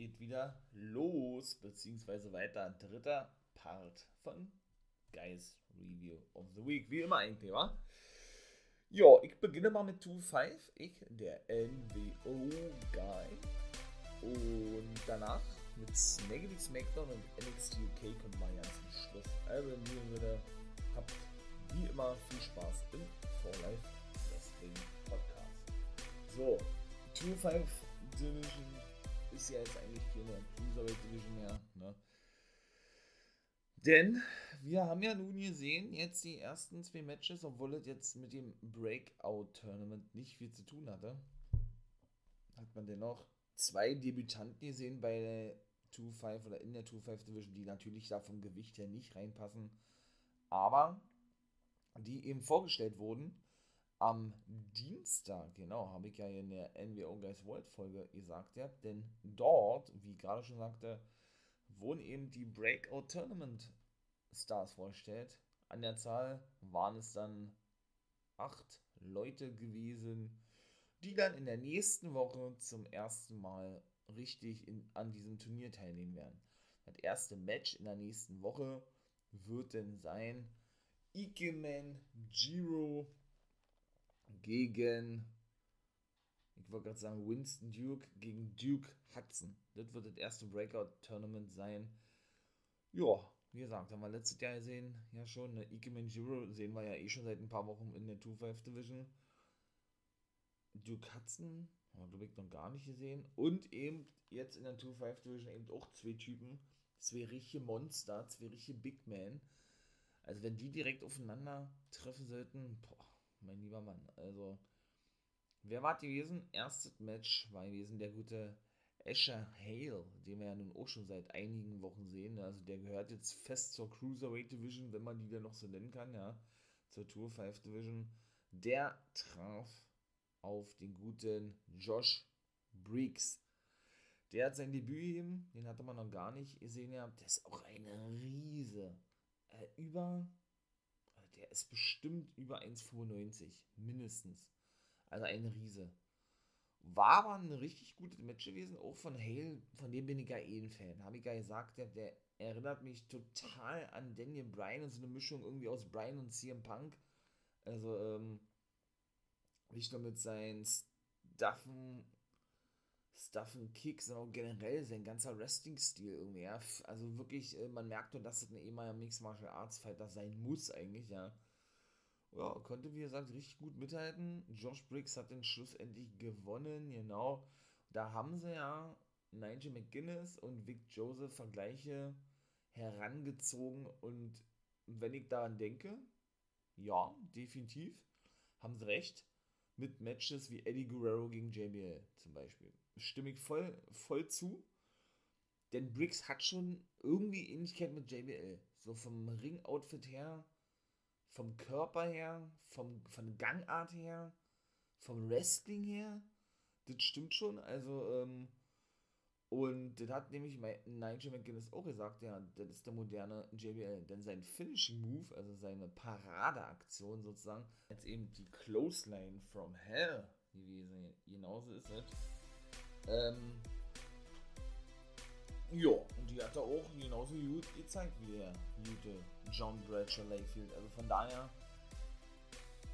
geht wieder los, beziehungsweise weiter. Dritter Part von Guys Review of the Week. Wie immer eigentlich, wa? Ja, ich beginne mal mit 2-5. Ich, der NWO-Guy. Und danach mit Snaggedy Smackdown und NXT UK kommt mal ganz zum Schluss. Also in diesem habt wie immer viel Spaß im For Life Wrestling Podcast. So, 2-5 Division ist ja jetzt eigentlich keine Cruiserweight Division mehr. Ne? Denn wir haben ja nun gesehen, jetzt die ersten zwei Matches, obwohl es jetzt mit dem Breakout-Tournament nicht viel zu tun hatte, hat man dennoch zwei Debütanten gesehen bei der 2-5 oder in der 2-5 Division, die natürlich da vom Gewicht her nicht reinpassen, aber die eben vorgestellt wurden am Dienstag, genau, habe ich ja in der NWO Guys World Folge gesagt, ja, denn dort, wie ich gerade schon sagte, wurden eben die Breakout Tournament Stars vorgestellt. An der Zahl waren es dann acht Leute gewesen, die dann in der nächsten Woche zum ersten Mal richtig in, an diesem Turnier teilnehmen werden. Das erste Match in der nächsten Woche wird denn sein Ikemen Jiro gegen, ich wollte gerade sagen, Winston Duke gegen Duke Hudson. Das wird das erste Breakout-Tournament sein. Ja, wie gesagt, haben wir letztes Jahr gesehen, ja schon, ne, Ike Manjiro sehen wir ja eh schon seit ein paar Wochen in der 2-5 Division. Duke Hudson haben wir, glaube ich, noch gar nicht gesehen. Und eben jetzt in der 2-5 Division eben auch zwei Typen, zwei richtige Monster, zwei richtige Big Men. Also wenn die direkt aufeinander treffen sollten, boah, mein lieber Mann. Also, wer war gewesen? Erstes Match war gewesen der gute Asher Hale, den wir ja nun auch schon seit einigen Wochen sehen. Also der gehört jetzt fest zur Cruiserweight Division, wenn man die dann noch so nennen kann, ja. Zur Tour 5 Division. Der traf auf den guten Josh Briggs. Der hat sein Debüt gegeben, den hatte man noch gar nicht gesehen ja. Der ist auch eine Riese. Äh, über der ist bestimmt über 1,95. Mindestens. Also ein Riese. War aber ein richtig gutes Match gewesen, auch von Hale, von dem bin ich ja eh ein Fan. Habe ich ja gesagt, der, der erinnert mich total an Daniel Bryan und so eine Mischung irgendwie aus Bryan und CM Punk. Also, ähm, nicht nur mit seinen Stuffen, Stuffen Kicks, auch generell sein ganzer Wrestling-Stil irgendwie, ja. Also wirklich, äh, man merkt nur, dass es ein ehemaliger Mixed Martial Arts Fighter sein muss eigentlich, ja. Ja, konnte, wie gesagt, richtig gut mithalten. Josh Briggs hat den schlussendlich gewonnen, genau. Da haben sie ja Nigel McGuinness und Vic Joseph Vergleiche herangezogen und wenn ich daran denke, ja, definitiv, haben sie recht, mit Matches wie Eddie Guerrero gegen JBL zum Beispiel stimme ich voll, voll zu. Denn Briggs hat schon irgendwie Ähnlichkeit mit JBL. So vom Ring-Outfit her, vom Körper her, vom, von Gangart her, vom Wrestling her. Das stimmt schon. Also, ähm, und das hat nämlich Nigel McGuinness auch gesagt, ja, das ist der moderne JBL. Denn sein Finishing Move, also seine Paradeaktion sozusagen, jetzt eben die Clothesline from Hell gewesen. Genauso ist es. Ähm, ja, und die hat er auch genauso gut gezeigt wie der gute John Bradshaw Layfield. Also von daher,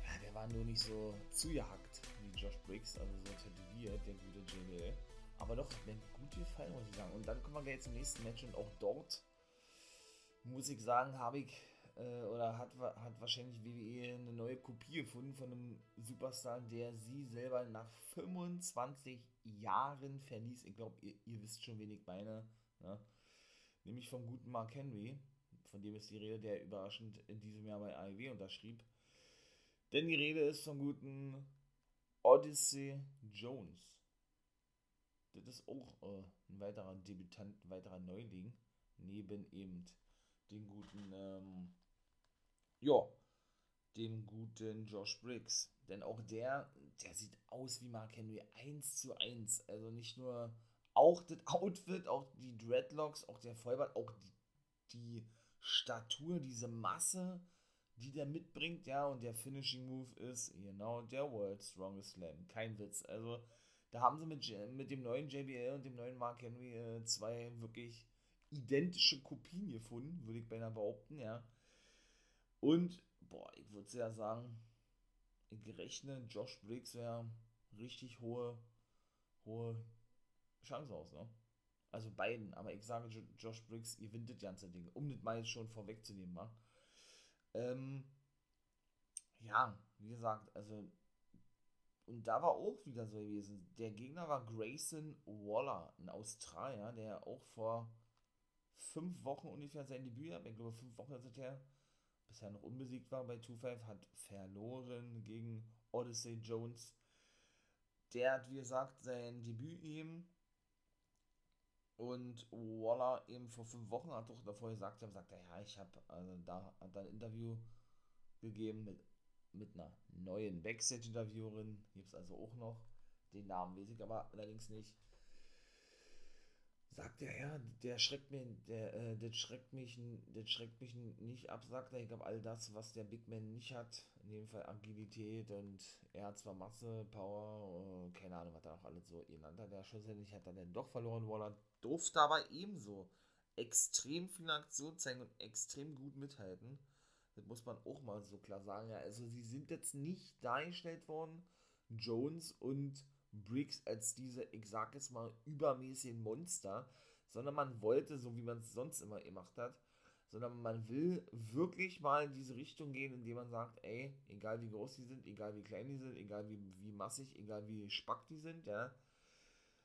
ja, der war nur nicht so zugehackt wie Josh Briggs, also so tätowiert, der gute JBL. Aber doch, hat mir gut gefallen, muss ich sagen. Und dann kommen wir gleich zum nächsten Match und auch dort, muss ich sagen, habe ich äh, oder hat, hat wahrscheinlich WWE eine neue Kopie gefunden von einem Superstar, der sie selber nach 25 Jahren verließ. Ich glaube, ihr, ihr, wisst schon, wen ich meine. Ne? Nämlich vom guten Mark Henry, von dem ist die Rede, der überraschend in diesem Jahr bei AEW unterschrieb. Denn die Rede ist vom guten Odyssey Jones. Das ist auch äh, ein weiterer Debütant, ein weiterer Neuling, neben eben den guten ähm, ja, dem guten Josh Briggs. Denn auch der, der sieht aus wie Mark Henry 1 zu 1. Also nicht nur auch das Outfit, auch die Dreadlocks, auch der Vollbart, auch die, die Statur, diese Masse, die der mitbringt, ja, und der Finishing Move ist genau der World Strongest Slam. Kein Witz. Also da haben sie mit, mit dem neuen JBL und dem neuen Mark Henry äh, zwei wirklich identische Kopien gefunden, würde ich beinahe behaupten, ja. Und, boah, ich würde ja sagen, ich rechne Josh Briggs wäre richtig hohe, hohe Chance aus, ne? Also beiden, aber ich sage, Josh Briggs gewinnt das ganze Ding, um das mal jetzt schon vorwegzunehmen, mal. Ähm, ja, wie gesagt, also und da war auch wieder so gewesen. Der Gegner war Grayson Waller, ein Australier, der auch vor fünf Wochen ungefähr sein Debüt hat. Ich glaube, fünf Wochen ist es her. Bisher noch unbesiegt war bei 2-5, hat verloren gegen Odyssey Jones. Der hat, wie gesagt, sein Debüt eben. Und Waller eben vor fünf Wochen hat doch davor gesagt, er sagt, ja, ich habe also da hat ein Interview gegeben mit mit einer neuen Backstage-Interviewerin. Gibt es also auch noch. Den Namen weiß ich aber allerdings nicht. Sagt er, ja, der schreckt mir, der, äh, das schreckt mich, das schreckt mich nicht ab, sagt er. Ich glaube, all das, was der Big Man nicht hat, in dem Fall Agilität und er hat zwar Masse, Power, äh, keine Ahnung, was er auch alles so genannt hat. Der schlussendlich hat er dann doch verloren. Waller durfte aber ebenso extrem viel Aktion zeigen und extrem gut mithalten. Das muss man auch mal so klar sagen. Ja, also sie sind jetzt nicht dargestellt worden, Jones und Briggs als diese, ich sag jetzt mal, übermäßigen Monster, sondern man wollte, so wie man es sonst immer gemacht hat, sondern man will wirklich mal in diese Richtung gehen, indem man sagt, ey, egal wie groß die sind, egal wie klein die sind, egal wie, wie massig, egal wie spack die sind, ja,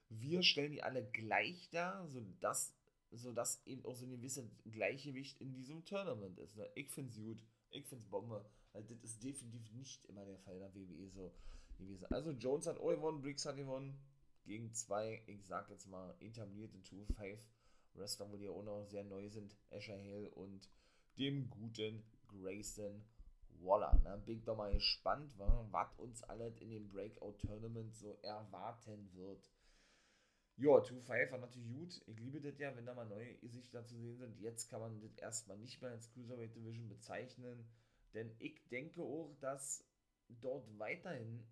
wir stellen die alle gleich dar, sodass sodass eben auch so ein gewisses Gleichgewicht in diesem Tournament ist. Ne? Ich finde es gut, ich finde es Bombe. Weil das ist definitiv nicht immer der Fall in der WWE so gewesen. Also Jones hat auch gewonnen, Briggs hat gewonnen. Gegen zwei, ich sag jetzt mal, etablierte 2-5 Wrestler, wo die auch noch sehr neu sind. Asher Hill und dem guten Grayson Waller. Ne? Bin ich doch mal gespannt, was uns alles in dem Breakout-Tournament so erwarten wird. Ja, 2-5 war natürlich gut. Ich liebe das ja, wenn da mal neue Gesichter zu sehen sind. Jetzt kann man das erstmal nicht mehr als Cruiserweight Division bezeichnen. Denn ich denke auch, dass dort weiterhin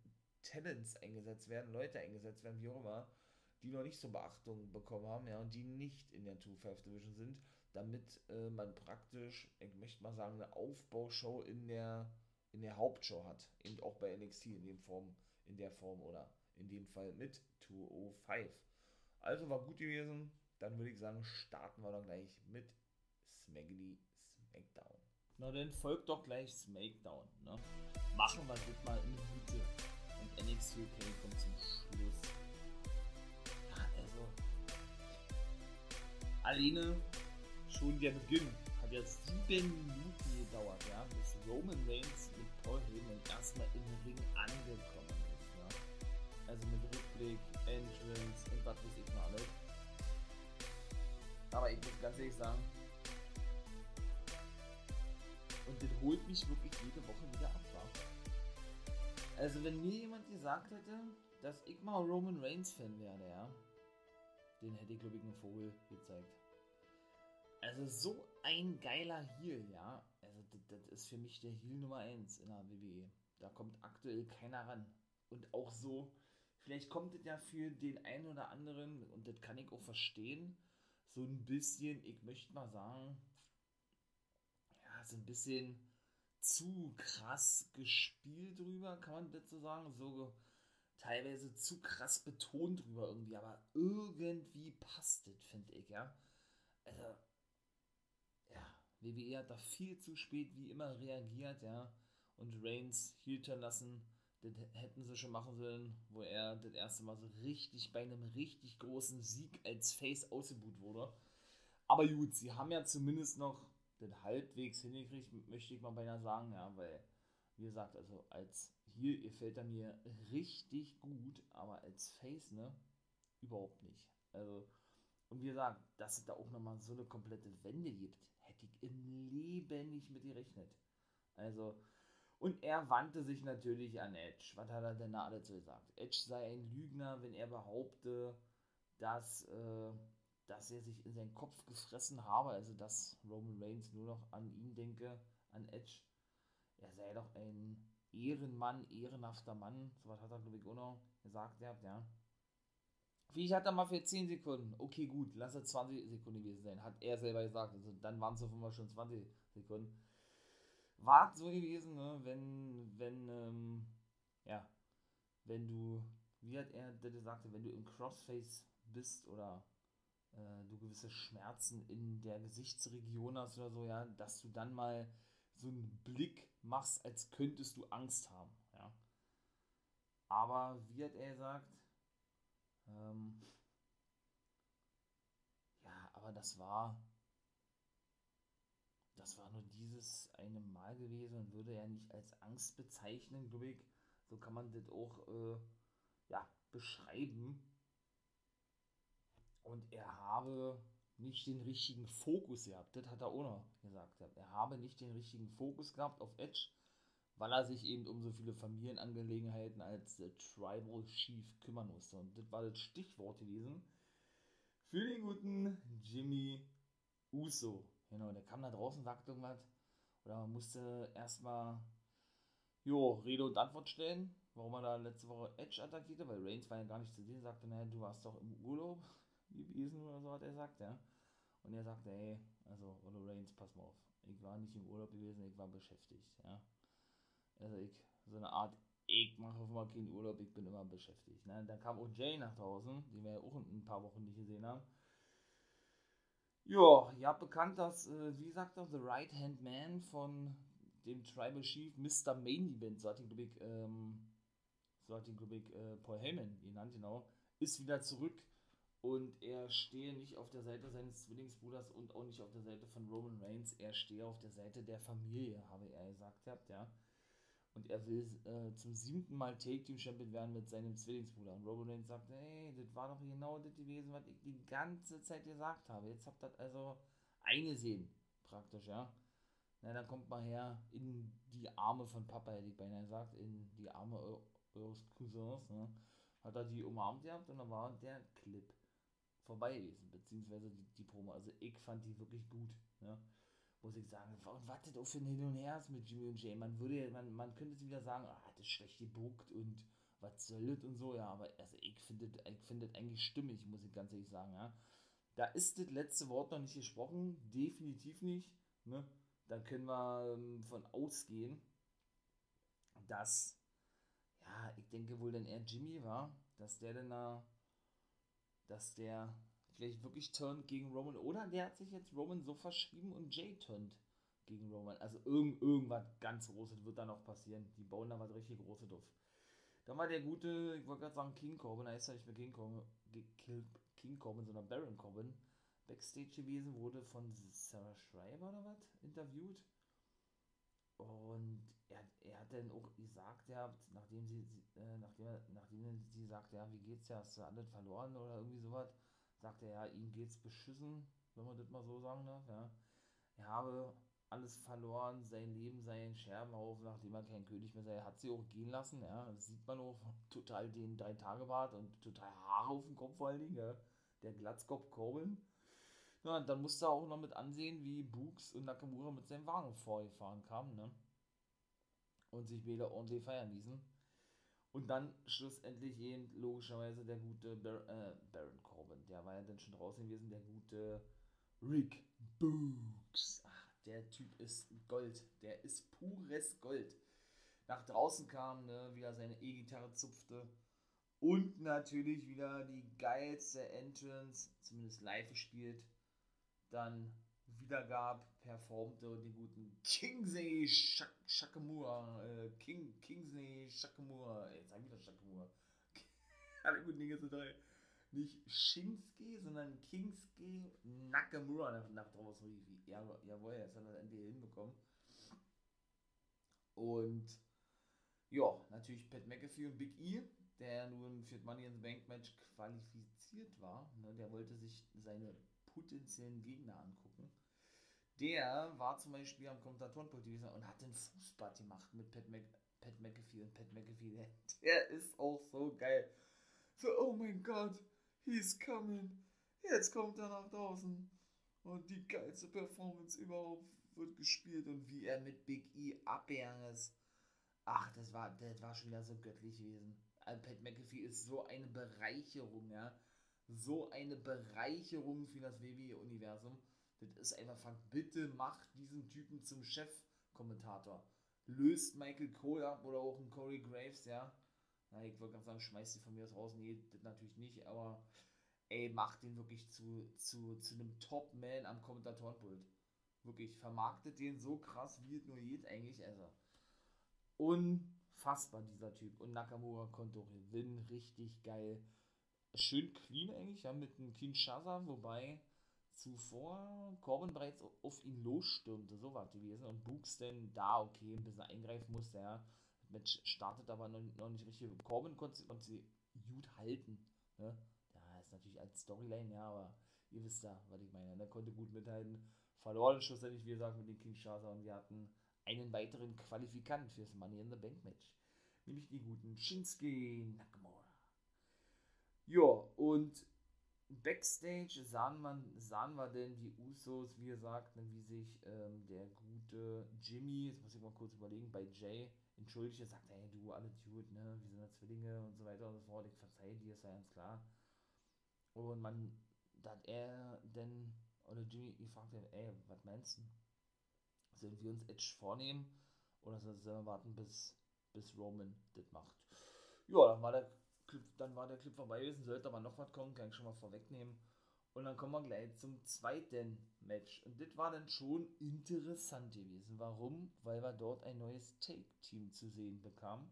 Talents eingesetzt werden, Leute eingesetzt werden, wie auch immer, die noch nicht so Beachtung bekommen haben, ja, und die nicht in der 2-5 Division sind, damit äh, man praktisch, ich möchte mal sagen, eine Aufbaushow in der, in der Hauptshow hat. Eben auch bei NXT in dem Form, in der Form oder in dem Fall mit 205. Also war gut gewesen. Dann würde ich sagen, starten wir dann gleich mit Smaggedy Smackdown. Na dann folgt doch gleich Smackdown. Ne? Machen wir das mal in Mitte. NXT UK kommt zum Schluss. Ja, also. Alleine schon der Beginn hat jetzt sieben Minuten gedauert, ja, bis Roman Reigns mit Paul Heyman erstmal im Ring angekommen ist. Ja? Also mit Rückblick, Entrance und was weiß ich noch alles. Aber ich muss ganz ehrlich sagen, und das holt mich wirklich jede Woche wieder ab. Also wenn mir jemand gesagt hätte, dass ich mal Roman Reigns Fan werde, ja, den hätte ich glaube ich einen Vogel gezeigt. Also so ein geiler Heal, ja. Also das, das ist für mich der Heal Nummer 1 in der WWE. Da kommt aktuell keiner ran. Und auch so, Vielleicht kommt es ja für den einen oder anderen, und das kann ich auch verstehen, so ein bisschen, ich möchte mal sagen, ja, so ein bisschen zu krass gespielt drüber, kann man so sagen? So teilweise zu krass betont drüber irgendwie, aber irgendwie passt das, finde ich, ja. Also, ja, WWE hat da viel zu spät wie immer reagiert, ja, und Reigns hielten lassen das hätten sie schon machen sollen, wo er das erste Mal so richtig bei einem richtig großen Sieg als Face ausgebuht wurde. Aber gut, sie haben ja zumindest noch das halbwegs hingekriegt, möchte ich mal beinahe sagen, ja, weil, wie gesagt, also als hier gefällt er mir richtig gut, aber als Face, ne, überhaupt nicht. Also, und wie gesagt, dass es da auch nochmal so eine komplette Wende gibt, hätte ich im Leben nicht mit gerechnet. Also, und er wandte sich natürlich an Edge. Was hat er denn da dazu gesagt? Edge sei ein Lügner, wenn er behaupte, dass, äh, dass er sich in seinen Kopf gefressen habe, also dass Roman Reigns nur noch an ihn denke, an Edge. Er sei doch ein Ehrenmann, ehrenhafter Mann. So was hat er, glaube ich, auch noch gesagt, ja. Wie hat er mal für 10 Sekunden? Okay, gut, lass es 20 Sekunden gewesen sein. Hat er selber gesagt. Also dann waren es auf einmal schon 20 Sekunden. War so gewesen, ne? wenn, wenn, ähm, ja, wenn du, wie hat er das gesagt, wenn du im Crossface bist oder äh, du gewisse Schmerzen in der Gesichtsregion hast oder so, ja, dass du dann mal so einen Blick machst, als könntest du Angst haben, ja. Aber wie hat er gesagt, ähm, ja, aber das war, das war nur dieses eine Mal gewesen und würde er nicht als Angst bezeichnen, glaube ich. So kann man das auch, äh, ja, beschreiben. Und er habe nicht den richtigen Fokus gehabt. Das hat er auch noch gesagt. Er habe nicht den richtigen Fokus gehabt auf Edge, weil er sich eben um so viele Familienangelegenheiten als Tribal Chief kümmern musste. Und das war das Stichwort gewesen für den guten Jimmy Uso. Genau, der kam da draußen, sagte irgendwas. Oder man musste erstmal jo, Rede und Antwort stellen, warum er da letzte Woche Edge attackierte, weil Reigns war ja gar nicht zu sehen, sagte, naja, du warst doch im Urlaub gewesen oder so, hat er gesagt, ja. Und er sagte, hey, also, Rollo Reigns, pass mal auf. Ich war nicht im Urlaub gewesen, ich war beschäftigt, ja. Also ich, so eine Art, ich mache mal keinen Urlaub, ich bin immer beschäftigt. Ne? Dann kam auch Jay nach draußen, den wir ja auch ein paar Wochen nicht gesehen haben. Ja, ihr habt bekannt, dass, äh, wie sagt er, The Right Hand Man von dem Tribal Chief Mr. Main Event, so hat ihn, glaube ich, ähm, so hat ihn, glaube ich, äh, Paul Heyman genannt, genau, ist wieder zurück und er stehe nicht auf der Seite seines Zwillingsbruders und auch nicht auf der Seite von Roman Reigns. Er stehe auf der Seite der Familie, habe er gesagt ja. Und er will äh, zum siebten Mal Take Team Champion werden mit seinem Zwillingsbruder. Und Roman Reigns sagt, hey, das war doch genau das gewesen, was ich die ganze Zeit gesagt habe. Jetzt habt ihr das also eingesehen, praktisch, ja. Na, dann kommt mal her in die Arme von Papa, hätte ich beinahe gesagt, in die Arme eures Cousins, ne? Hat er die umarmt gehabt und dann war der Clip vorbei gewesen, beziehungsweise die, die Promo. Also ich fand die wirklich gut, ne? Muss ich sagen, was das auch für ein Hin und Her mit Jimmy und Jay. Man würde, man, man könnte es wieder sagen, ah, das ist schlecht gebuckt und was soll das und so, ja, aber also ich finde ich finde das eigentlich stimmig, muss ich ganz ehrlich sagen, ja. Da ist das letzte Wort noch nicht gesprochen, definitiv nicht, ne? Da können wir ähm, von ausgehen, dass, ja, ich denke wohl, denn er Jimmy war, dass der dann da dass der vielleicht wirklich turnt gegen Roman oder der hat sich jetzt Roman so verschrieben und Jay turnt gegen Roman. Also irgend, irgendwas ganz Großes wird da noch passieren. Die bauen da was richtig Großes auf. Dann war der gute, ich wollte gerade sagen King Corbin, da ist er nicht mehr King Corbin, King Corbin, sondern Baron Corbin. Backstage gewesen, wurde von Sarah Schreiber oder was interviewt. Und er, er hat dann auch gesagt, ja, nachdem sie, äh, nachdem, nachdem sie sagt, ja, wie geht's ja, hast du alles verloren oder irgendwie sowas, sagt er, ja, ihm geht's beschissen, wenn man das mal so sagen darf, ja. Er habe alles verloren, sein Leben sei ein Scherbenhaufen, nachdem er kein König mehr sei. Er hat sie auch gehen lassen, ja. Das sieht man auch total den Drei-Tage-Bart und total Haare auf dem Kopf vor allen Dingen, ja. Der Glatzkopf Corbin. Ja, und dann musste er auch noch mit ansehen, wie Books und Nakamura mit seinem Wagen vorgefahren kamen, ne? Und sich wieder ordentlich feiern ließen. Und dann schlussendlich eben logischerweise der gute Bar äh, Baron Corbin. Der war ja dann schon draußen gewesen, der gute Rick Books. Ach, der Typ ist Gold. Der ist pures Gold. Nach draußen kam, ne, wieder seine E-Gitarre zupfte. Und natürlich wieder die geilste Entrance, zumindest live gespielt, dann wiedergab, performte den guten Kingsley Shak Shakamura, äh, King, Kingsley Shakamura, jetzt sag ich wieder Shakamura. Alle guten Dinge sind drei. Nicht Shinsuke, sondern Kingsuke Nakamura nach, nach draußen rief. Ja, jawohl, jetzt hat er endlich hinbekommen. Und ja, natürlich Pat McAfee und Big E, der nun für das Money in the Bank Match qualifiziert war. Ne, der wollte sich seine potenziellen Gegner angucken. Der war zum Beispiel am Kommentatorenpult und hat den Fußbad gemacht mit Pat, Mc, Pat McAfee. Und Pat McAfee, der, der ist auch so geil. So, oh mein Gott, he's coming. Jetzt kommt er nach draußen. Und die geilste Performance überhaupt wird gespielt. Und wie er mit Big E abgegangen ist. Ach, das war, das war schon wieder so göttlich gewesen. Also Pat McAfee ist so eine Bereicherung, ja so eine Bereicherung für das WWE-Universum. Das ist einfach, bitte macht diesen Typen zum Chefkommentator. Löst Michael Cole ab oder auch ein Corey Graves, ja. Na, ich wollte ganz sagen, schmeißt die von mir aus raus. Nee, das natürlich nicht, aber ey, macht den wirklich zu, zu, zu einem Top-Man am Kommentatorenpult. Wirklich, vermarktet den so krass, wie es nur geht eigentlich. Also, unfassbar, dieser Typ. Und Nakamura konnte auch gewinnen, richtig geil. Schön clean eigentlich, ja, mit einem Kinshasa, wobei zuvor Corbin bereits auf ihn losstürmte, so war es gewesen. Und Books dann da, okay, ein bisschen eingreifen musste, ja. Das Match startet aber noch, noch nicht richtig. Corbin konnte, konnte sie gut halten, ne? Ja, ist natürlich als Storyline, ja, aber ihr wisst ja, was ich meine. Er ne? konnte gut mithalten. Verloren schlussendlich, wie gesagt, mit den Kinshasa und wir hatten einen weiteren Qualifikant fürs Money in the Bank Match. Nämlich die guten Shinsuke Nakamura. Ja, und Backstage sahen, man, sahen wir denn die Usos, wie gesagt, ne, wie sich ähm, der gute Jimmy, jetzt muss ich mal kurz überlegen, bei Jay entschuldigt, er sagt, hey du, alle Dude, ne, wir sind ja Zwillinge und so weiter und so fort, ich verzeihe dir, ist ja ganz klar. Und man, da hat er denn, oder Jimmy gefragt, ey, was meinst du? Sollen wir uns Edge vornehmen oder sollen wir warten, bis, bis Roman das macht? Ja, dann war der Clip, dann war der Clip vorbei gewesen, sollte aber noch was kommen, kann ich schon mal vorwegnehmen. Und dann kommen wir gleich zum zweiten Match. Und das war dann schon interessant gewesen. Warum? Weil wir dort ein neues Take-Team zu sehen bekamen.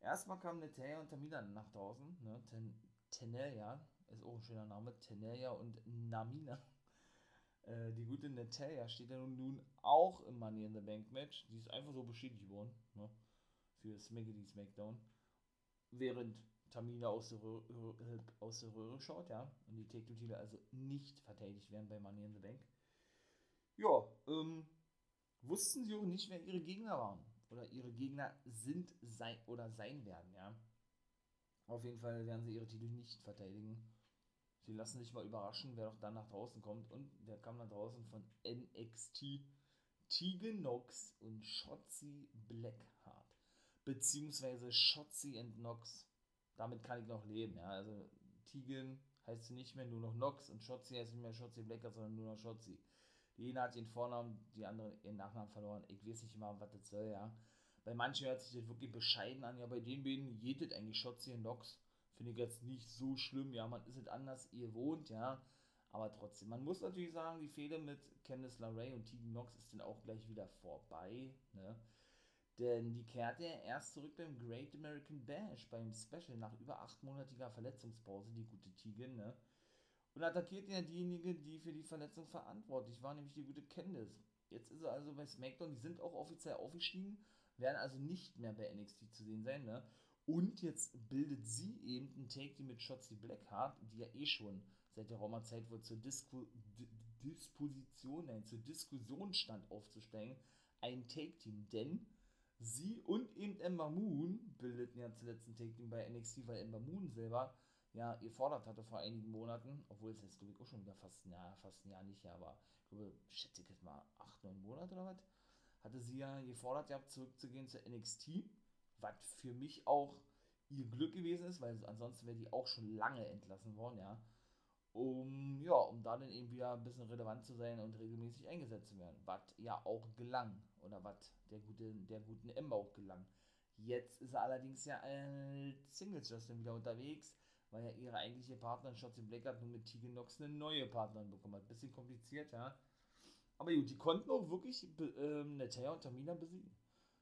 Erstmal kam Natalia und Tamina nach draußen. Ne? Ten Tenelia ist auch ein schöner Name. Tenelia und Namina. Äh, die gute Natalia steht ja nun auch im Money in the Bank Match. Die ist einfach so bestätigt worden. Ne? Für Smackety Smackdown. Während Tamina aus der, Röhre, äh, aus der Röhre schaut, ja, und die Take-Two-Titel also nicht verteidigt werden bei Money in the Bank. Ja, ähm, wussten sie auch nicht, wer ihre Gegner waren. Oder ihre Gegner sind sein oder sein werden, ja. Auf jeden Fall werden sie ihre Titel nicht verteidigen. Sie lassen sich mal überraschen, wer doch dann nach draußen kommt. Und wer kam nach draußen von NXT? Tegan Nox und Shotzi Blackheart. Beziehungsweise Shotzi and Nox damit kann ich noch leben. Ja? Also Tegan heißt sie nicht mehr nur noch Nox und Shotzi heißt nicht mehr Shotzi Blacker, sondern nur noch Shotzi. Die eine hat ihren Vornamen, die andere ihren Nachnamen verloren. Ich weiß nicht immer, was das soll, ja. Bei manchen hört sich das wirklich bescheiden an. Ja, bei den beiden jedet eigentlich Shotzi und Nox. Finde ich jetzt nicht so schlimm. Ja, man ist es anders, ihr wohnt, ja. Aber trotzdem, man muss natürlich sagen, die Fehler mit Candice LeRae und Tegan Nox ist dann auch gleich wieder vorbei. Ne? Denn die kehrte erst zurück beim Great American Bash, beim Special, nach über achtmonatiger Verletzungspause, die gute Tegan, ne? Und attackiert ja diejenige, die für die Verletzung verantwortlich war, nämlich die gute Candice. Jetzt ist er also bei SmackDown, die sind auch offiziell aufgestiegen, werden also nicht mehr bei NXT zu sehen sein, ne? Und jetzt bildet sie eben ein Take-Team mit Shotzi Blackheart, die ja eh schon seit der Roma-Zeit wohl zur Disku Disposition, nein, zur Diskussion stand aufzusteigen, ein Take-Team, denn sie und eben Ember Moon bildeten ja zuletzt ein Take-Team bei NXT, weil Ember Moon selber ja gefordert hatte vor einigen Monaten, obwohl es jetzt glaube ich auch schon wieder fast ein Jahr, fast ein Jahr nicht, aber ich glaube, schätze ich jetzt mal acht, neun Monate oder was, hatte sie ja gefordert gehabt, zurückzugehen zu NXT, was für mich auch ihr Glück gewesen ist, weil ansonsten wäre die auch schon lange entlassen worden, ja um, ja, um da dann eben wieder ein bisschen relevant zu sein und regelmäßig eingesetzt zu werden. Was ja auch gelang. Oder was der, gute, der guten Emma auch gelang. Jetzt ist er allerdings ja als Singles Justin wieder unterwegs, weil ja ihre eigentliche Partnerin Shotzi Blackheart nur mit Tegan Nox eine neue Partnerin bekommen hat. Bisschen kompliziert, ja. Aber gut, die konnten auch wirklich ähm, Natalia und Tamina besiegen.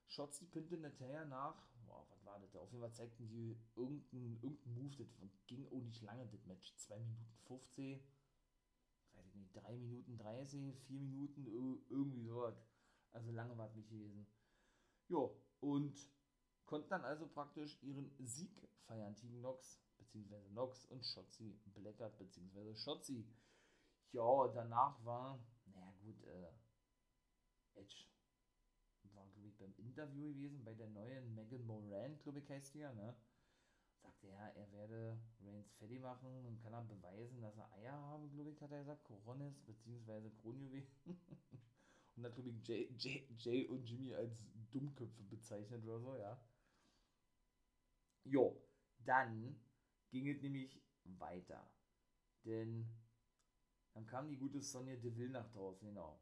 Shotzi pinnte Natalia nach das? Auf jeden Fall zeigten die irgendeinen irgendein Move, das ging auch nicht lange, das Match. 2 Minuten 15, weiß ich nicht, 3 Minuten 30, 4 Minuten, irgendwie sowas. Also lange war es nicht gewesen. Jo, und konnten dann also praktisch ihren Sieg feiern, Team Nox, beziehungsweise Nox und Shotzi Blackert, beziehungsweise Shotzi. Ja, danach war, naja gut, äh, Edge beim Interview gewesen bei der neuen Megan Moran, glaube ich, heißt die ja, ne? Sagte er, er werde Reigns fertig machen und kann er beweisen, dass er Eier haben, glaube ich, hat er gesagt, Coronis bzw. Kronjuwelen. und hat, glaube ich, Jay, Jay, Jay und Jimmy als Dummköpfe bezeichnet oder so, ja. Jo, dann ging es nämlich weiter. Denn dann kam die gute Sonja Deville nach draußen, genau.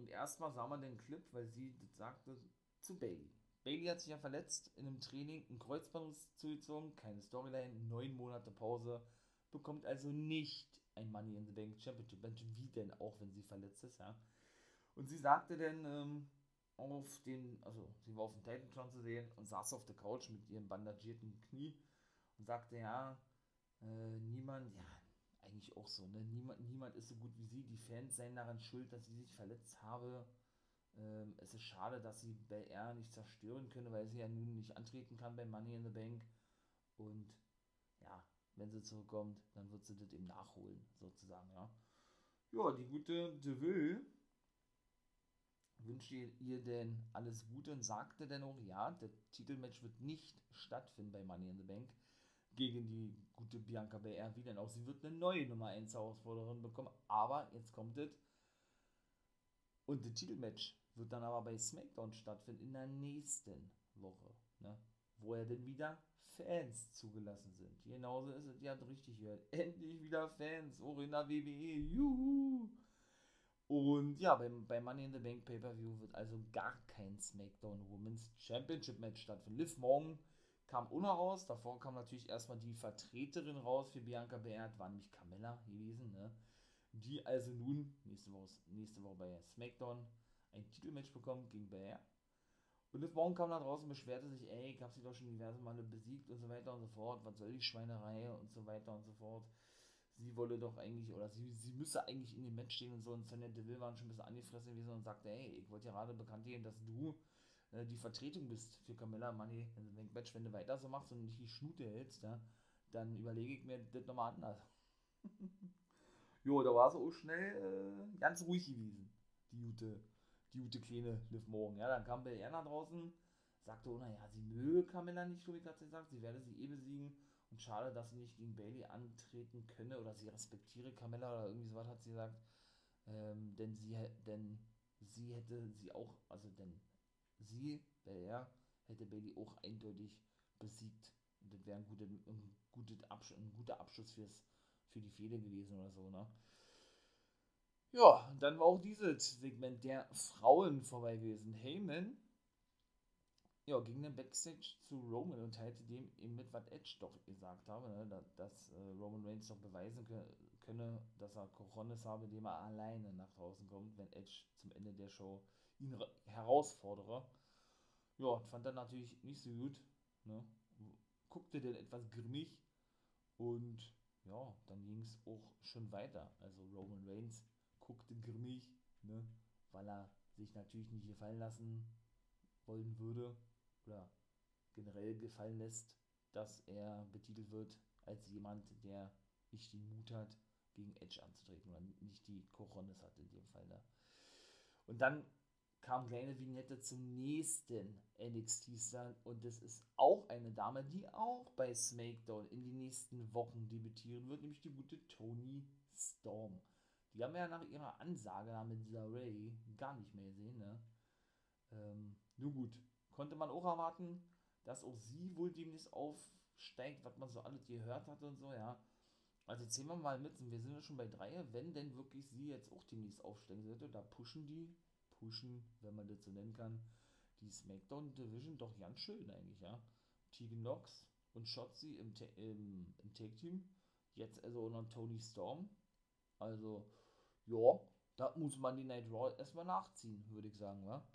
Und erstmal sah man den Clip, weil sie das sagte, zu Bailey. Bailey hat sich ja verletzt in einem Training, ein Kreuzbandriss zugezogen, keine Storyline, neun Monate Pause, bekommt also nicht ein Money in the Bank Championship Match, wie denn auch, wenn sie verletzt ist, ja. Und sie sagte dann ähm, auf den, also sie war auf dem Titantron zu sehen und saß auf der Couch mit ihrem bandagierten Knie und sagte, ja, äh, niemand, ja, eigentlich auch so, ne? Niemand, niemand ist so gut wie sie. Die Fans seien daran schuld, dass sie sich verletzt habe. Ähm, es ist schade, dass sie bei R nicht zerstören könne, weil sie ja nun nicht antreten kann bei Money in the Bank. Und ja, wenn sie zurückkommt, dann wird sie das eben nachholen, sozusagen, ja. Ja, die gute Deville wünschte ihr denn alles Gute und sagte denn auch, ja, der Titelmatch wird nicht stattfinden bei Money in the Bank gegen die gute Bianca Belair, wie denn auch. Sie wird eine neue Nummer 1 Herausforderin bekommen, aber jetzt kommt es. Und das Titelmatch wird dann aber bei SmackDown stattfinden in der nächsten Woche, ne? wo ja dann wieder Fans zugelassen sind. Genauso ist es, habt richtig gehört. Endlich wieder Fans, auch in der WWE, juhu! Und ja, beim, bei Money in the Bank Pay-Per-View wird also gar kein SmackDown Women's Championship Match stattfinden. Liv Morgan kam ohne raus. Davor kam natürlich erstmal die Vertreterin raus für Bianca Belair, war nämlich Carmella gewesen, ne? Die also nun nächste Woche, nächste Woche bei SmackDown ein Titelmatch bekommen gegen Belair. Und Liv Morgan kam da draußen und beschwerte sich, ey, ich hab sie doch schon diverse Male besiegt und so weiter und so fort. Was soll die Schweinerei und so weiter und so fort sie wolle doch eigentlich, oder sie, sie müsse eigentlich in dem Match stehen und so. Und Sonja Deville war schon ein bisschen angefressen gewesen und sagte, hey, ich wollte gerade bekannt geben, dass du äh, die Vertretung bist für Camilla Money in the Match. Wenn du weiter so machst und nicht die Schnute hältst, ja, dann überlege ich mir das nochmal anders. jo, da war sie auch schnell äh, ganz ruhig gewesen, die gute, die gute kleine Liv Morgan. Ja, dann kam Bel nach draußen, sagte, oh, naja, sie möge Camilla nicht, so wie sie gesagt, sie werde sie eh besiegen und schade, dass sie nicht gegen Bailey antreten könne oder sie respektiere Carmella oder irgendwie sowas hat sie gesagt. Ähm, denn sie denn sie hätte sie auch, also denn sie, Belair, hätte Bailey auch eindeutig besiegt. Und das wäre ein, guter, ein, guter Absch ein guter Abschluss fürs, für die Fehde gewesen oder so, ne? Ja, dann war auch dieses Segment der Frauen vorbei gewesen. Heyman ja, ging dann Backstage zu Roman und teilte dem eben mit, was Edge doch gesagt habe, ne, dass, dass äh, Roman Reigns doch beweisen könne, dass er Coronis habe, indem er alleine nach draußen kommt, wenn Edge zum Ende der Show ihn herausfordere. Ja, fand er natürlich nicht so gut, ne, guckte dann etwas grimmig und ja, dann ging es auch schon weiter. Also Roman Reigns guckte grimmig, ne, weil er sich natürlich nicht gefallen lassen wollen würde oder generell gefallen lässt, dass er betitelt wird als jemand, der nicht den Mut hat, gegen Edge anzutreten oder nicht die Coronis hat in dem Fall. Ne? Und dann kam kleine Vignette zum nächsten NXT-Star und das ist auch eine Dame, die auch bei SmackDown in den nächsten Wochen debütieren wird, nämlich die gute Tony Storm. Die haben wir ja nach ihrer Ansage mit Ray gar nicht mehr gesehen, ne? Ähm, nur gut, konnte man auch erwarten, dass auch sie wohl demnächst aufsteigt, was man so alles gehört hat und so, ja. Also zählen wir mal mit, wir sind ja schon bei drei, wenn denn wirklich sie jetzt auch demnächst aufsteigen sollte, da pushen die, pushen, wenn man das so nennen kann, die SmackDown Division doch ganz schön eigentlich, ja. Tegan Nox und Shotzi im, im, im Take-Team, jetzt also auch noch Tony Storm, also, ja, da muss man die Night Raw erstmal nachziehen, würde ich sagen, wa?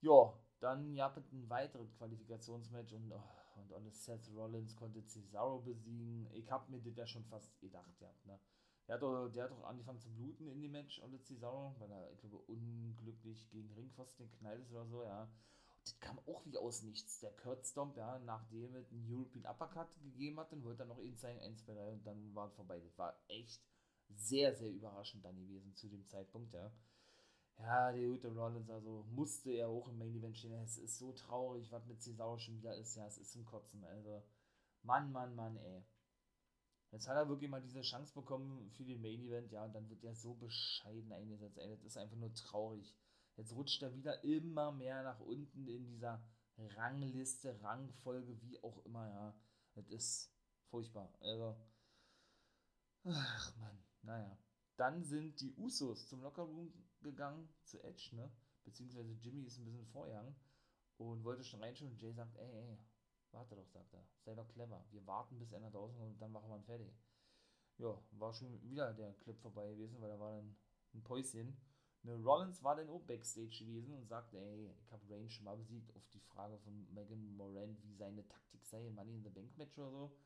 Ja, dann gab es ein weiteres Qualifikationsmatch und, oh, und, und Seth Rollins konnte Cesaro besiegen. Ich hab mir das ja schon fast gedacht, ja, ne? Der hat, doch, der hat doch angefangen zu bluten in dem Match, und Cesaro, weil er, ich glaube, unglücklich gegen Ringpfosten geknallt ist oder so, ja. Und das kam auch wie aus nichts. Der Kurt Stomp, ja, nachdem es einen European Uppercut gegeben hat, dann wollte er noch eben zeigen, 1, 2, 3 und dann war es vorbei. Das war echt sehr, sehr überraschend dann gewesen zu dem Zeitpunkt, ja ja, der gute Rollins, also musste er auch im Main Event stehen. Es ist so traurig, was mit Cesaro schon wieder ist. Ja, es ist zum Kotzen. Also, Mann, Mann, Mann, ey. Jetzt hat er wirklich mal diese Chance bekommen für den Main Event, ja, und dann wird er so bescheiden eingesetzt. Ey, das ist einfach nur traurig. Jetzt rutscht er wieder immer mehr nach unten in dieser Rangliste, Rangfolge, wie auch immer, ja. Das ist furchtbar. Also, Ach man, naja. Dann sind die Usos zum Lockerroom gegangen, zu Edge, ne? Beziehungsweise Jimmy ist ein bisschen vorgegangen und wollte schon reinschauen und Jay sagt, ey, ey, warte doch, sagt er, sei doch clever. Wir warten bis er nach draußen kommt und dann machen wir ihn fertig. Ja, war schon wieder der Clip vorbei gewesen, weil da war dann ein Päuschen. Ne, Rollins war dann auch Backstage gewesen und sagte, ey, ich habe Rain schon mal besiegt auf die Frage von Megan Moran, wie seine Taktik sei im Money in the Bank Match oder so.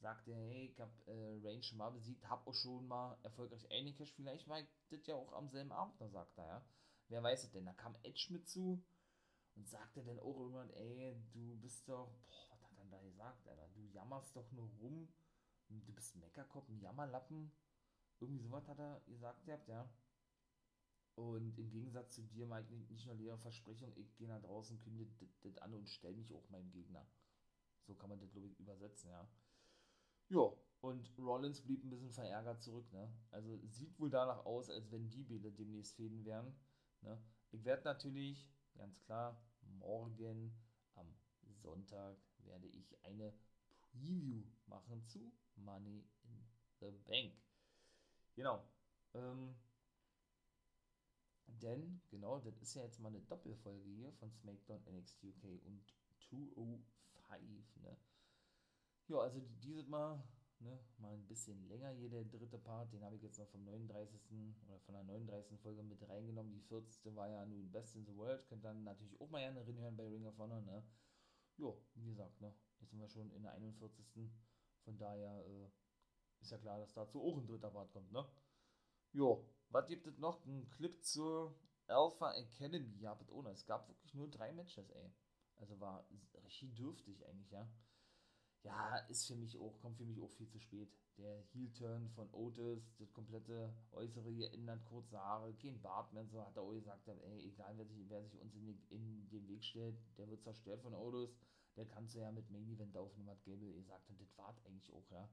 Sagte, hey, ich habe äh, Rain schon mal besiegt, hab auch schon mal erfolgreich eingecashed. Vielleicht war ich das ja auch am selben Abend noch, sagt er, ja. Wer weiß es denn? Da kam Edge mit zu und sagte dann auch irgendwann, ey, du bist doch, boah, was hat er dann da gesagt, Alter? Du jammerst doch nur rum, du bist ein Meckerkopf, ein Jammerlappen. Irgendwie sowas hat er gesagt, ihr habt, ja. Und im Gegensatz zu dir, Mike, nicht nur leere Versprechung, ich gehe nach draußen, kündige das an und stelle mich auch meinem Gegner. So kann man das, glaube ich, übersetzen, ja. Ja, und Rollins blieb ein bisschen verärgert zurück, ne? Also sieht wohl danach aus, als wenn die Bilder demnächst fäden werden. Ne? Ich werde natürlich, ganz klar, morgen am Sonntag werde ich eine Preview machen zu Money in the Bank. Genau. Ähm, denn, genau, das ist ja jetzt mal eine Doppelfolge hier von SmackDown NXT UK und 205, ne? Ja, also dieses Mal, ne, mal ein bisschen länger hier der dritte Part, den habe ich jetzt noch vom 39. oder von der 39. Folge mit reingenommen. Die 40. war ja nun Best in the World, könnt dann natürlich auch mal gerne reinhören bei Ring of Honor, ne? Jo, wie gesagt, ne, jetzt sind wir schon in der 41. Von daher äh, ist ja klar, dass dazu auch ein dritter Part kommt, ne? Jo, was gibt es noch? Ein Clip zur Alpha Academy. Ja, bitte ohne. Es gab wirklich nur drei Matches, ey. Also war richtig dürftig eigentlich, ja. Ja, ist für mich auch, kommt für mich auch viel zu spät. Der Heel-Turn von Otis, das komplette Äußere geändert, kurze Haare, kein Bart mehr, so hat er auch gesagt, ey, egal wer sich, wer sich uns in den, in den Weg stellt, der wird zerstört von Otis. Der kannst du ja mit Main Event aufnehmen, hat Gable gesagt, und das war eigentlich auch, ja.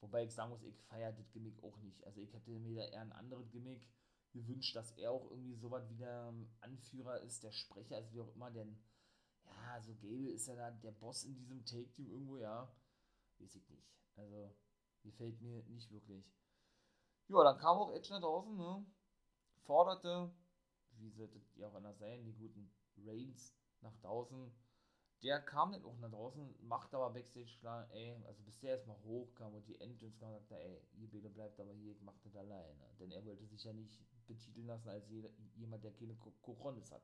Wobei ich sagen muss, ich feiere das Gimmick auch nicht. Also ich hätte mir da eher ein anderes Gimmick gewünscht, dass er auch irgendwie so was wie der Anführer ist, der Sprecher ist, wie auch immer, denn so Gable ist ja da der Boss in diesem Take-Team irgendwo, ja. Weiß ich nicht. Also, gefällt mir nicht wirklich. Ja, dann kam auch Edge nach draußen, ne? Forderte, wie sollte die auch anders sein, die guten Reigns nach draußen der kam dann auch nach draußen, macht aber Backstage klar, ey, also bis der erstmal hochkam und die Entrance kam, sagt er, ey, ihr Bede bleibt aber hier, ich mach das alleine. Denn er wollte sich ja nicht betiteln lassen als jeder, jemand, der keine Koronis hat.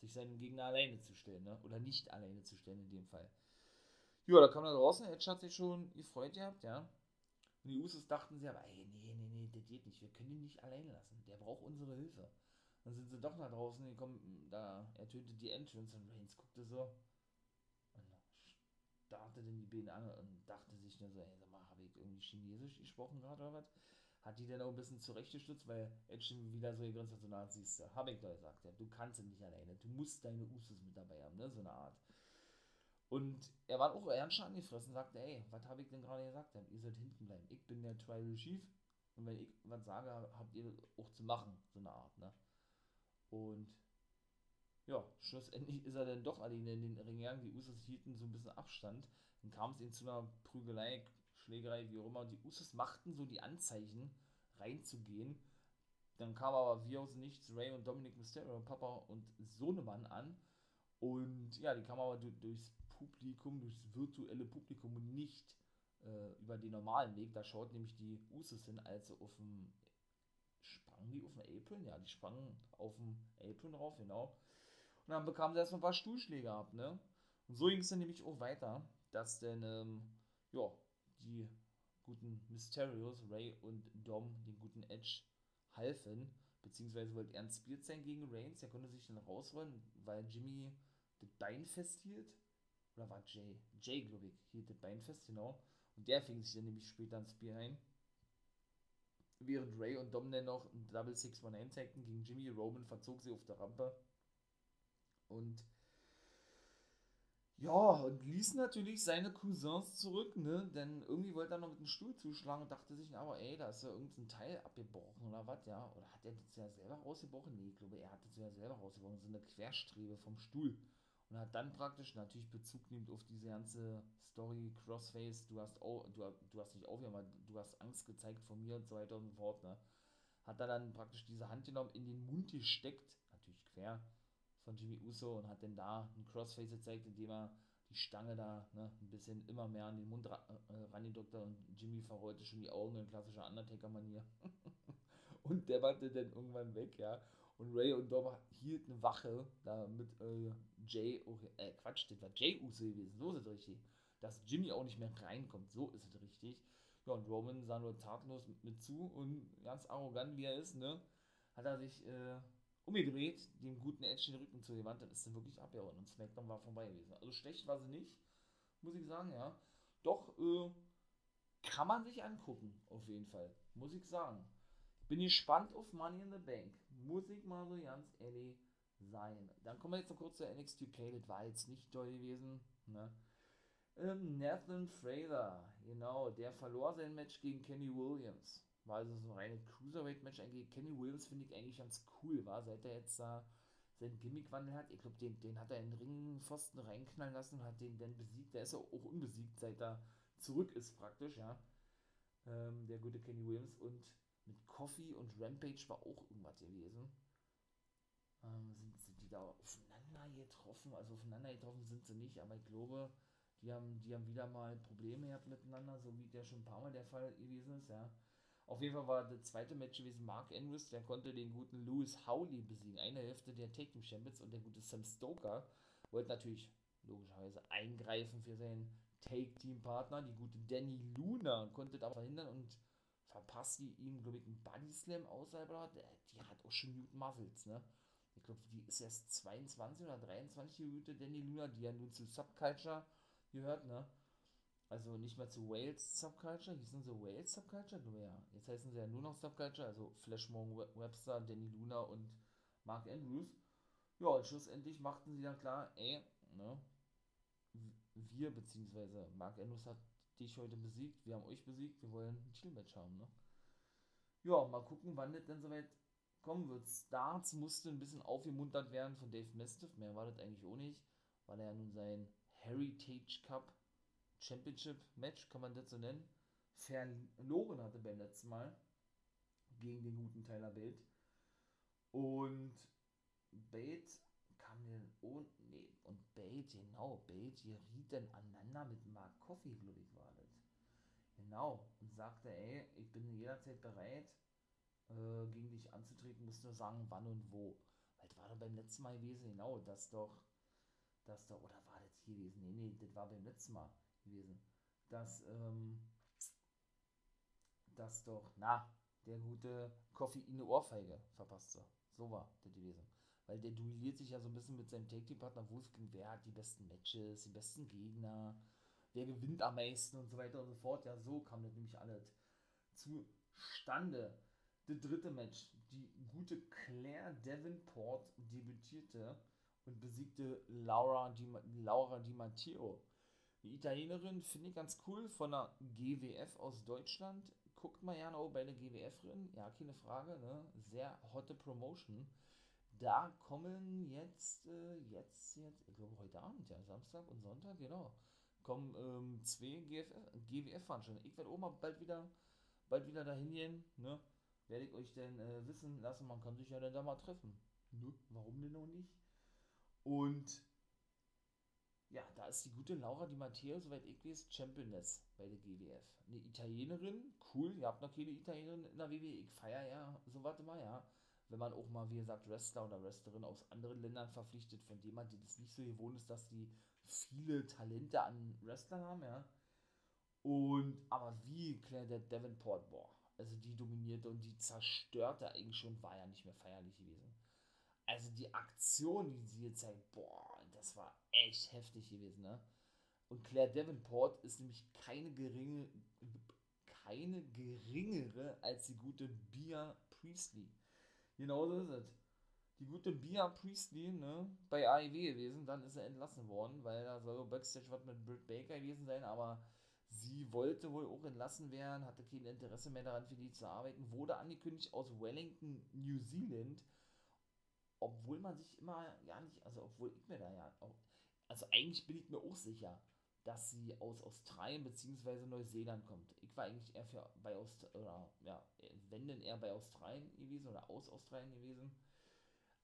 Sich seinem Gegner alleine zu stellen, ne? Oder nicht alleine zu stellen in dem Fall. Ja, da kam er draußen, Edge hat sich schon gefreut gehabt, ja. Und die Usos dachten sie aber, ey, nee, nee, nee, das geht nicht, wir können ihn nicht alleine lassen, der braucht unsere Hilfe. Dann sind sie doch nach draußen gekommen, da ertönte die Entrance und Reigns guckte so, starrte denn die Biene an und dachte sich nur so, ey, sag mal, habe ich irgendwie Chinesisch gesprochen gerade oder was? Hat die dann auch ein bisschen zurechtgestützt, weil Edge wieder so gegrinst hat, so eine Art, siehst du, habe ich doch gesagt, ja, du kannst ihn nicht alleine, du musst deine Usus mit dabei haben, ne, so eine Art. Und er war auch ernst angefressen, sagte, ey, was habe ich denn gerade gesagt? Ihr sollt hinten bleiben. Ich bin der Tribal Chief und wenn ich was sage, habt ihr auch zu machen, so eine Art, ne? Und ja, schlussendlich ist er dann doch alleine in den Ring gegangen. Die Usos hielten so ein bisschen Abstand. Dann kam es eben zu einer Prügelei, Schlägerei, wie auch immer. Und die Usos machten so die Anzeichen, reinzugehen. Dann kam aber wie aus nichts Ray und Dominic Mysterio, Papa und Sohnemann an. Und ja, die kamen aber durchs Publikum, durchs virtuelle Publikum und nicht äh, über den normalen Weg. Da schaut nämlich die Usos hin, als sie auf dem. Sprangen die auf dem Apron? Ja, die sprangen auf dem Apron drauf, genau. Und dann bekamen sie erstmal ein paar Stuhlschläge ab, ne? Und so ging es dann nämlich auch weiter, dass dann, ähm, ja, die guten Mysterios, Ray und Dom, den guten Edge, halfen, beziehungsweise wollte er inspiriert sein gegen Reigns, der konnte sich dann rausrollen, weil Jimmy das Bein festhielt, oder war Jay? Jay, glaube ich, hielt das Bein fest, genau, und der fing sich dann nämlich später ans Bier ein. Während Ray und Dom dann noch ein Double 619 zeigten gegen Jimmy, Roman verzog sie auf der Rampe. Und ja, und ließ natürlich seine Cousins zurück, ne? Denn irgendwie wollte er noch mit dem Stuhl zuschlagen und dachte sich, aber ey, da ist ja irgendein Teil abgebrochen oder was, ja? Oder hat er das ja selber rausgebrochen? Nee, ich glaube, er hat das ja selber rausgebrochen, so eine Querstrebe vom Stuhl. und hat dann praktisch natürlich Bezug nimmt auf diese ganze Story, Crossface, du hast auch, du, du hast nicht aufgehört, du hast Angst gezeigt von mir und so weiter und so fort, ne? Hat er dann praktisch diese Hand genommen, in den Mund gesteckt, natürlich quer von Jimmy Uso und hat dann da ein Crossface gezeigt, indem er die Stange da ne, ein bisschen immer mehr an den Mund ra äh, rangedrückt hat und Jimmy verrollte schon die Augen in klassischer Undertaker-Manier. und der war dann irgendwann weg, ja. Und Ray und Dom hielten eine Wache da mit äh, Jay, oh, äh, Quatsch, das war Jay Uso gewesen, so ist es richtig. Dass Jimmy auch nicht mehr reinkommt, so ist es richtig. Ja, und Roman sah nur tatenlos mit, mit zu und ganz arrogant wie er ist, ne, hat er sich äh, umgedreht, dem guten Edge den Rücken zu gewandt, dann ist er wirklich abgehauen und SmackDown war vorbei gewesen. Also schlecht war sie nicht, muss ich sagen, ja. Doch, äh, kann man sich angucken, auf jeden Fall, muss ich sagen. Bin gespannt auf Money in the Bank, muss ich mal so ganz ehrlich sein. Dann kommen wir jetzt noch kurz zur NXT UK, das war jetzt nicht toll gewesen, ne. Ähm, Nathan Fraser, genau, der verlor sein Match gegen Kenny Williams war also so ein reines Cruiserweight-Match eigentlich. Kenny Williams finde ich eigentlich ganz cool, war, seit er jetzt da seinen Gimmickwandel hat. Ich glaube, den, den hat er in den Ringpfosten reinknallen lassen und hat den dann besiegt. Der ist auch unbesiegt, seit er zurück ist praktisch, ja. Ähm, der gute Kenny Williams und mit Coffee und Rampage war auch irgendwas gewesen. Ähm, sind, sind die da aufeinander getroffen? Also aufeinander getroffen sind sie nicht, aber ich glaube, die haben, die haben wieder mal Probleme gehabt miteinander, so wie der schon ein paar Mal der Fall gewesen ist, ja. Auf jeden Fall war das zweite Match gewesen Mark Andrews, der konnte den guten Lewis Howley besiegen, eine Hälfte der Take Team Champions und der gute Sam Stoker wollte natürlich logischerweise eingreifen für seinen Take Team Partner, die gute Danny Luna, konnte da verhindern und verpasste ihm, glaube ich, einen Body Slam außerhalb, die hat auch schon Newton Muscles, ne? Ich glaube, die ist erst 22 oder 23, die gute Danny Luna, die ja nun zu Subculture gehört, ne? Also nicht mehr zu Wales Subculture, hießen sie Wales Subculture? Ja, jetzt heißen sie ja nur noch Subculture, also Flash Webster, Danny Luna und Mark Andrews. Ja, und schlussendlich machten sie dann klar, ey, ne, wir, beziehungsweise Mark Andrews hat dich heute besiegt, wir haben euch besiegt, wir wollen ein Titelmatch haben, ne? Ja, mal gucken, wann das denn soweit kommen wird. Starts musste ein bisschen aufgemuntert werden von Dave Mastiff, mehr war das eigentlich auch nicht, weil er ja nun sein Heritage Cup Championship Match, kann man das so nennen, verloren hatte beim letzten Mal gegen den guten Tyler Bate. Und Bate kam dann, oh nee, und Bate, genau, Bate geriet dann aneinander mit Mark Coffey, glaube ich, war das. Genau, und sagte, ey, ich bin jederzeit bereit, äh, gegen dich anzutreten, musst nur sagen, wann und wo. Weil das war doch beim letzten Mal gewesen, genau, das doch, das doch, oder war das hier gewesen? Nee, nee, das war beim letzten Mal gewesen, dass, ähm, dass doch, na, der gute Koffein eine Ohrfeige verpasste. So war der gewesen. Weil der duelliert sich ja so ein bisschen mit seinem Take-Team-Partner Wolfgang, wer hat die besten Matches, die besten Gegner, wer gewinnt am meisten und so weiter und so fort. Ja, so kam das nämlich alles zustande. Das dritte Match, die gute Claire Davenport debütierte und besiegte Laura Di, Laura Di Matteo. Die Italienerin finde ich ganz cool von der GWF aus Deutschland. Guckt mal gerne auch bei der GWF drin. Ja, keine Frage. Ne? Sehr hotte Promotion. Da kommen jetzt, äh, jetzt, jetzt, ich glaube heute Abend, ja, Samstag und Sonntag, genau, kommen ähm, zwei GWF-Veranstaltungen. ich werde auch mal bald wieder, bald wieder dahin gehen, ne? Werde ich euch denn äh, wissen lassen, man kann sich ja dann da mal treffen. Ne? Warum denn noch nicht? Und ja, da ist die gute Laura Di Matteo, soweit ich weiß, Championess bei der GWF. Eine Italienerin, cool, ihr habt noch keine Italienerin in der WWE, ich feiere ja, so warte mal, ja. Wenn man auch mal, wie gesagt, Wrestler oder Wrestlerin aus anderen Ländern verpflichtet, von denen man das nicht so gewohnt ist, dass die viele Talente an Wrestlern haben, ja. Und, aber wie Claire der Davenport, boah, also die dominierte und die zerstörte eigentlich schon, war ja nicht mehr feierlich gewesen. Also die Aktion, die sie jetzt zeigt, boah, das war echt heftig gewesen, ne? Und Claire Davenport ist nämlich keine geringe, keine geringere als die gute Bia Priestley. Genau so ist es. Die gute Bia Priestley, ne, bei AEW gewesen, dann ist er entlassen worden, weil da soll Backstage was mit Britt Baker gewesen sein, aber sie wollte wohl auch entlassen werden, hatte kein Interesse mehr daran, für die zu arbeiten, wurde angekündigt aus Wellington, New Zealand, obwohl man sich immer ja nicht, also obwohl ich mir da ja auch, also eigentlich bin ich mir auch sicher, dass sie aus Australien bzw. Neuseeland kommt. Ich war eigentlich eher für bei Aust oder ja, wenn denn eher bei Australien gewesen oder aus Australien gewesen.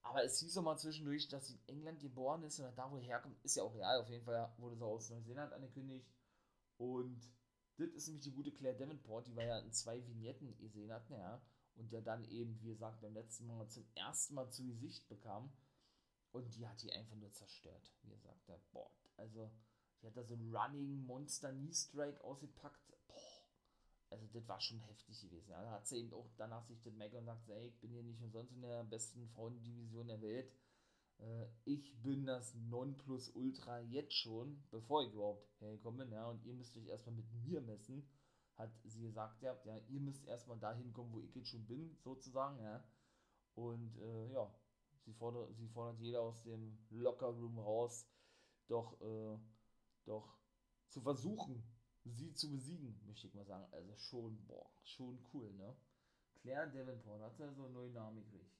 Aber es hieß auch mal zwischendurch, dass sie in England geboren ist und da wo herkommt, ist ja auch real. Auf jeden Fall wurde sie aus Neuseeland angekündigt. Und das ist nämlich die gute Claire Davenport, die wir ja in zwei Vignetten gesehen hatten, ja. Und der dann eben, wie gesagt, beim letzten Mal zum ersten Mal zu Gesicht bekam. Und die hat die einfach nur zerstört. Wie gesagt, der Board. Also, die hat da so einen Running Monster Knee Strike ausgepackt. Boah. Also, das war schon heftig gewesen. Ja. Da hat sie eben auch danach sich das Mac und sagt, ey, ich bin hier nicht umsonst in der besten Frauendivision der Welt. Äh, ich bin das Nonplusultra jetzt schon, bevor ich überhaupt hergekommen bin. Ja, und ihr müsst euch erstmal mit mir messen. Hat sie gesagt, ja, ja ihr müsst erstmal dahin kommen, wo ich jetzt schon bin, sozusagen. Ja. Und äh, ja, sie fordert, sie fordert jeder aus dem Lockerroom raus, doch äh, doch zu versuchen, sie zu besiegen, möchte ich mal sagen. Also schon, boah, schon cool, ne? Claire Davenport hat ja so einen neuen Namen gekriegt.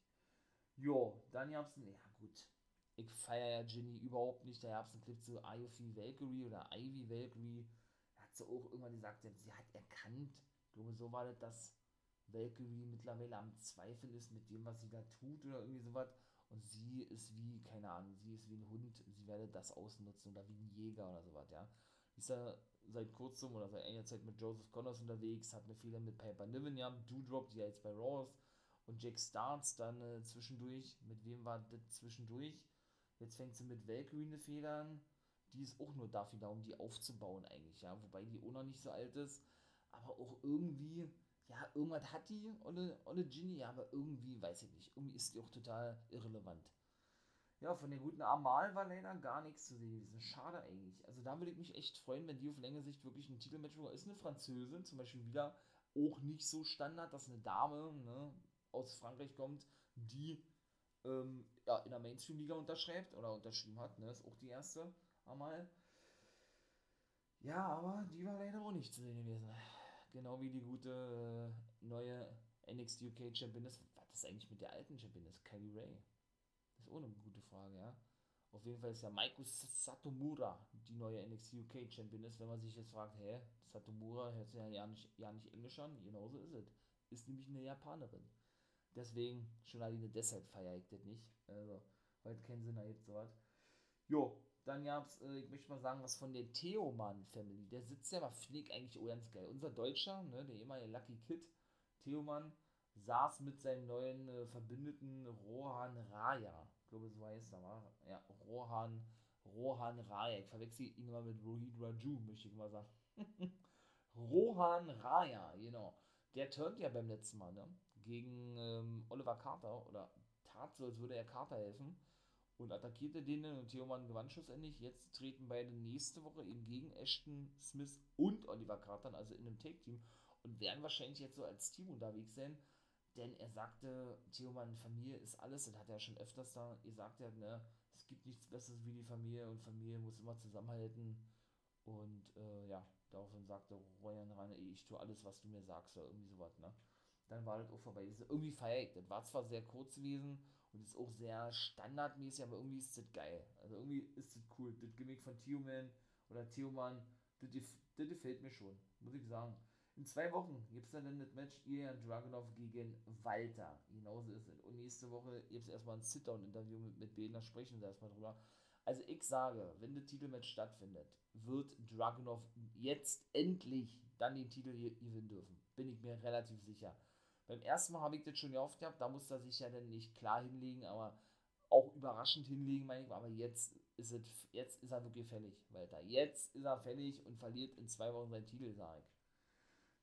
Jo, dann gab's einen, ja gut, ich feiere ja Ginny überhaupt nicht, da gab's einen Clip zu Ivy Valkyrie oder Ivy Valkyrie, hat sie auch irgendwann gesagt, sie hat erkannt, glaube, so war das, dass Valkyrie mittlerweile am Zweifeln ist mit dem, was sie da tut oder irgendwie sowas. Und sie ist wie, keine Ahnung, sie ist wie ein Hund, sie werde das ausnutzen oder wie ein Jäger oder sowas, ja. Ist ja seit kurzem oder seit einiger Zeit mit Joseph Connors unterwegs, hat eine Fehler mit Piper Niven, ja, Doudrop, die ja jetzt bei Raw und Jack Starts dann äh, zwischendurch, mit wem war das zwischendurch? Jetzt fängt sie mit Valkyrie eine Fehler an, die ist auch nur dafür da, um die aufzubauen eigentlich, ja, wobei die auch noch nicht so alt ist, aber auch irgendwie, ja, irgendwas hat die, Olle, Olle Ginny, ja, aber irgendwie, weiß ich nicht, irgendwie ist die auch total irrelevant. Ja, von der guten Amal war leider gar nichts zu sehen gewesen. Schade eigentlich. Also da würde ich mich echt freuen, wenn die auf längere Sicht wirklich ein Titelmatch bekommt. Ist eine Französin, zum Beispiel wieder auch nicht so Standard, dass eine Dame ne, aus Frankreich kommt, die ähm, ja, in der Mainstream-Liga unterschreibt oder unterschrieben hat. Ne, ist auch die erste Amal. Ja, aber die war leider auch nicht zu sehen gewesen. Genau wie die gute äh, neue NXT UK Championess. Was ist eigentlich mit der alten Championess? Kylie Ray. Das ist auch eine gute Frage, ja. Auf jeden Fall ist ja Maiko Satomura die neue NXT UK Championess. Wenn man sich jetzt fragt, hä, Satomura hört sich ja, ja, nicht, ja nicht Englisch an. Genauso ist es. Ist nämlich eine Japanerin. Deswegen, schon alleine deshalb feiere ich das nicht. Also, weil es keinen Sinn ergibt, sowas. Jo, dann gab es, äh, ich möchte mal sagen, was von der Theoman-Family. Der sitzt ja finde ich eigentlich auch ganz geil. Unser Deutscher, ne, der ehemalige Lucky Kid, Theoman, saß mit seinem neuen äh, Verbündeten Rohan Raya. Ich glaube, so heißt er, war. Ja, Rohan, Rohan Raya. Ich verwechsel ihn immer mit Rohit Raju, möchte ich mal sagen. Rohan Raya, genau. Der turnt ja beim letzten Mal, ne? Gegen ähm, Oliver Carter oder tat so, als würde er Carter helfen und attackierte den und Theoman gewann schlussendlich. Jetzt treten beide nächste Woche eben gegen Ashton Smith und Oliver Carter, also in einem Take-Team und werden wahrscheinlich jetzt so als Team unterwegs sein, denn er sagte, Theoman, Familie ist alles, das hat er schon öfters da gesagt, er, ne, es gibt nichts Besseres wie die Familie und Familie muss immer zusammenhalten und äh, ja, daraufhin sagte Royan Rainer, ich tue alles, was du mir sagst oder irgendwie sowas, ne. Dann war das auch vorbei. Irgendwie feiert. Das war zwar sehr kurz gewesen, und ist auch sehr standardmäßig, aber irgendwie ist das geil. Also irgendwie ist das cool. Das Gimmick von Tioman oder Tioman, das, das gefällt mir schon, muss ich sagen. In zwei Wochen gibt es dann das Match Ilya Dragunov gegen Walter. Genauso ist es. Und nächste Woche gibt es erstmal ein Sit-Down-Interview mit, mit da sprechen sie erstmal drüber. Also ich sage, wenn das Titelmatch stattfindet, wird Dragunov jetzt endlich dann den Titel gewinnen dürfen. Bin ich mir relativ sicher. Beim ersten Mal habe ich das schon oft gehabt, da musste er sich ja dann nicht klar hinlegen, aber auch überraschend hinlegen, meine ich. Aber jetzt ist, es, jetzt ist er wirklich fällig, Walter. Jetzt ist er fällig und verliert in zwei Wochen seinen Titel, sage ich.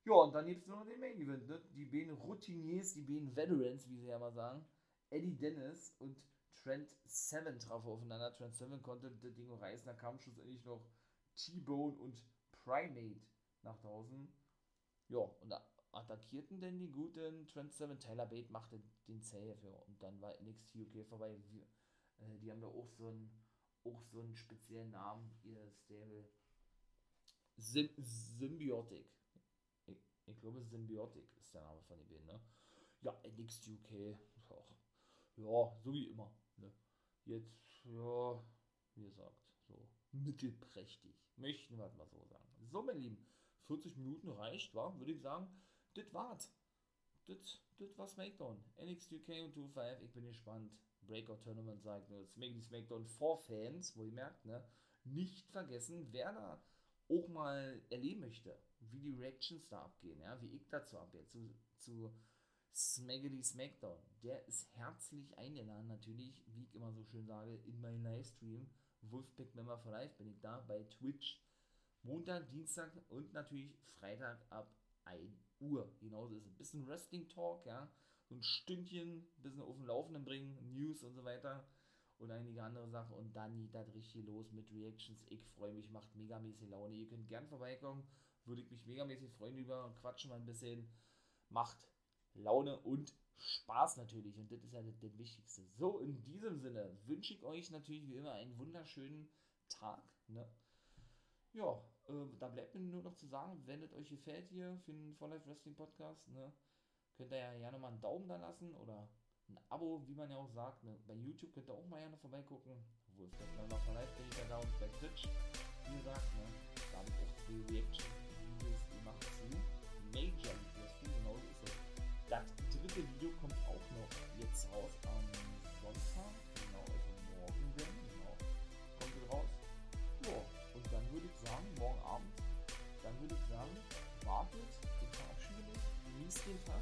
Ja, und dann gibt es noch den Main Event, ne? Die beiden Routiniers, die beiden Veterans, wie sie ja mal sagen. Eddie Dennis und Trent Seven trafen aufeinander. Trent Seven konnte das Ding reißen. Da kam schlussendlich noch T-Bone und Primate nach draußen. Ja, und da attackierten denn die guten Trent Seven. Taylor Bate machte den Save ja, und dann war NXT UK vorbei. Wir, äh, die haben da auch so einen, auch so einen speziellen Namen, ihr Stable. Sym Symbiotic. Ich, ich, glaube, Symbiotic ist der Name von den beiden, ne? Ja, NXT UK. Auch, ja, so wie immer. Ne? Jetzt, ja, wie gesagt, so mittelprächtig. Möchten wir mal so sagen. So, meine Lieben, 40 Minuten reicht, war, würde ich sagen. Das war's. Das, das war SmackDown. NXT UK und 2.5, ich bin gespannt. Breakout Tournament sagt nur Smackdown SmackDown for Fans, wo ihr merkt, ne? Nicht vergessen, wer da auch mal erleben möchte, wie die Reactions da abgehen, ja, wie ich dazu abgehe, zu, zu Smaggedy Smackdown. Der ist herzlich eingeladen, natürlich, wie ich immer so schön sage, in meinen Livestream. Wolfpack Member for Life bin ich da bei Twitch. Montag, Dienstag und natürlich Freitag ab 1 Uhr. Genauso ist es. Ein bisschen Wrestling Talk, ja. So ein Stündchen, ein bisschen auf dem Laufenden bringen, News und so weiter und einige andere Sachen. Und dann geht das richtig los mit Reactions. Ich freue mich, macht megamäßig Laune. Ihr könnt gern vorbeikommen, würde ich mich megamäßig freuen über. Quatschen mal ein bisschen. Macht Laune und Spaß natürlich. Und das ist ja das, das Wichtigste. So, in diesem Sinne wünsche ich euch natürlich wie immer einen wunderschönen Tag. Ne? Ja, äh, da bleibt mir nur noch zu sagen, wenn es euch gefällt hier für den For Life Wrestling Podcast, ne, könnt ihr ja gerne mal einen Daumen da lassen oder ein Abo, wie man ja auch sagt. Ne? Bei YouTube könnt ihr auch mal gerne vorbeigucken. Wo ist dann noch live bin ich ja da und bei Twitch, wie gesagt, ne? da habe ich auch zwei Reaction-Videos gemacht zu Major League Wrestling, genau so ist es. Das dritte Video kommt auch noch jetzt raus am Sonntag, würde ich sagen, wartet, ich verabschiede mich, genießt den Tag,